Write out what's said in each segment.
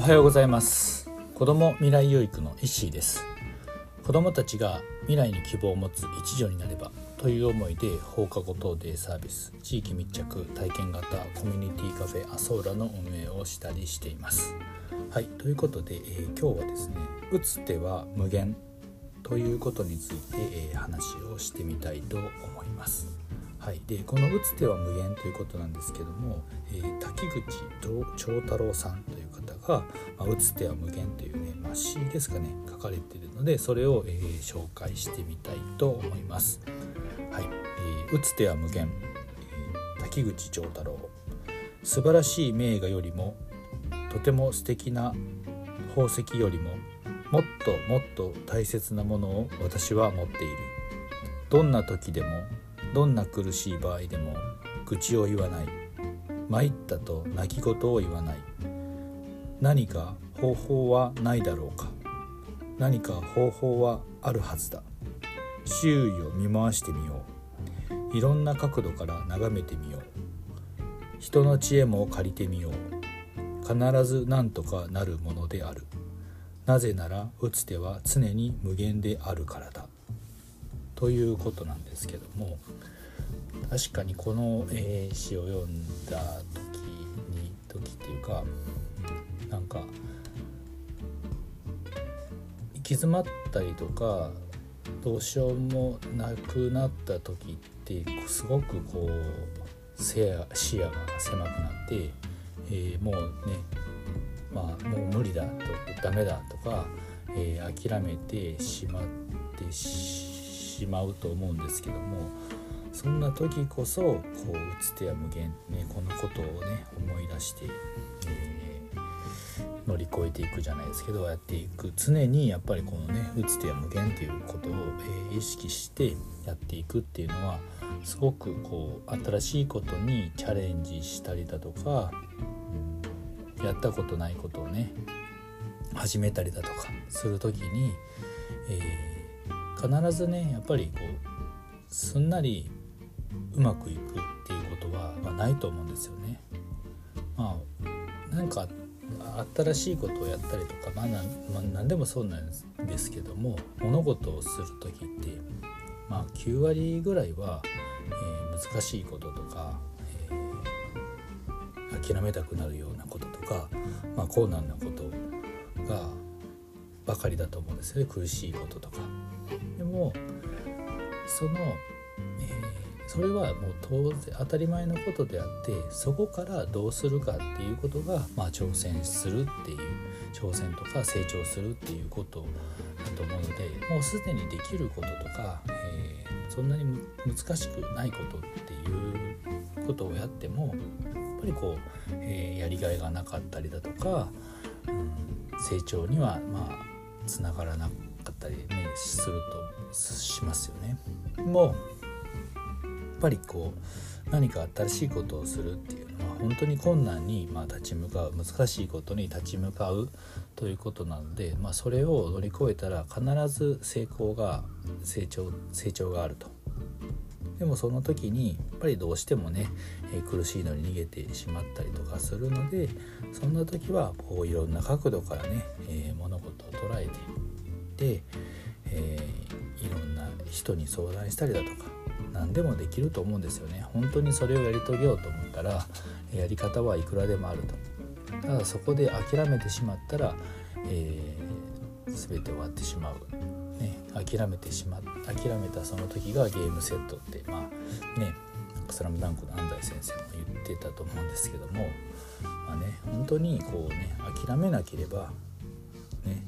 おはようございます。子ども未来養育の石井です。子どもたちが未来に希望を持つ一助になればという思いで放課後等デイサービス地域密着体験型コミュニティカフェアソーラの運営をしたりしています。はいということで、えー、今日はですね打つ手は無限ということについて、えー、話をしてみたいと思います。はい、でこの「打つ手は無限」ということなんですけども、えー、滝口長太郎さんという方が「まあ、打つ手は無限」というね、まあ、詩ですかね書かれているのでそれを、えー、紹介してみたいと思います。はい。えー、打つ手は無限、えー、滝口長太郎。素晴らしい名画よりもとても素敵な宝石よりももっともっと大切なものを私は持っている。どんな時でもどんな苦しい場合でも愚痴を言わない。参ったと泣き言を言わない。何か方法はないだろうか。何か方法はあるはずだ。周囲を見回してみよう。いろんな角度から眺めてみよう。人の知恵も借りてみよう。必ず何とかなるものである。なぜなら打つ手は常に無限であるからだ。ということなんですけども確かにこの、詩を読んだ時に時っていうかなんか行き詰まったりとかどうしようもなくなった時ってすごくこう視野が狭くなって、えー、もうねまあもう無理だとダメだとか、えー、諦めてしまってししまうと思うんですけどもそんな時こそこう打つ手は無限ねこのことをね思い出して、えー、乗り越えていくじゃないですけどやっていく。常にやっぱりこのね打つ手は無限っていうことを、えー、意識してやっていくっていうのはすごくこう新しいことにチャレンジしたりだとか、うん、やったことないことをね始めたりだとかする時に、えー必ずねやっぱりこうすんなりうまくいくっていうことは、まあ、ないと思うんですよね。まあなんか新しいことをやったりとか、まあ何まあ、何でもそうなんですけども物事をする時ってまあ9割ぐらいは、えー、難しいこととか、えー、諦めたくなるようなこととか、まあ、困難なことばかりだと思うんですよね苦しいこととか。でもその、えー、それはもう当然当たり前のことであってそこからどうするかっていうことが、まあ、挑戦するっていう挑戦とか成長するっていうことだと思うのでもうすでにできることとか、えー、そんなに難しくないことっていうことをやってもやっぱりこう、えー、やりがいがなかったりだとか、うん、成長にはまあつながらなかったりねするとしますよね。もうやっぱりこう何か新しいことをするっていうのは本当に困難にまあ立ち向かう難しいことに立ち向かうということなので、まあ、それを乗り越えたら必ず成功が成長成長があると。でもその時にやっぱりどうしてもね、え苦しいのに逃げてしまったりとかするのでそんな時はこういろんな角度からね、え、物て、えー、いろんな人に相談したりだとか何でもできると思うんですよね。本当にそれをやり遂げようと思ったらやり方はいくらでもあると。ただそこで諦めてしまったら、えー、全て終わってしまう、ね、諦めてしまっ諦めたその時がゲームセットってまあね「スラムダンクの安西先生も言ってたと思うんですけどもまあね本当にこうね諦めなければね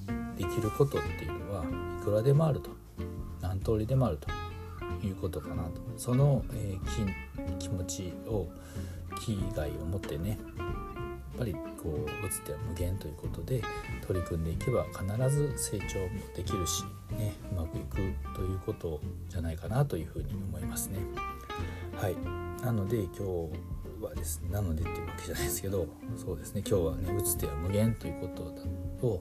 きることっていうのはいくらでもあると。何通りでもあると。いうことかなと。その、えー、気持ちを気概を持ってねやっぱりこう打つ手は無限ということで取り組んでいけば必ず成長もできるし、ね、うまくいくということじゃないかなというふうに思いますね。はい。なので今日はですねなのでっていうわけじゃないですけどそうですね。今日はね打つ手は無限ということだと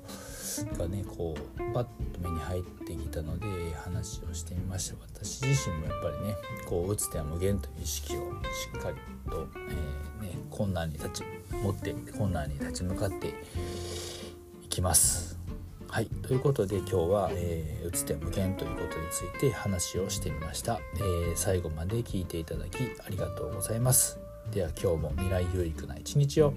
がねこうパッと目に入ってきたので話をしてみました。私自身もやっぱりねこう打つ手は無限という意識をしっかりと、えー、ね、困難に立ち持って困難に立ち向かっていきます。はい。ということで今日は、えー、打つ手無限ということについて話をしてみました、えー、最後まで聞いていただきありがとうございます。では今日も未来有益な一日を。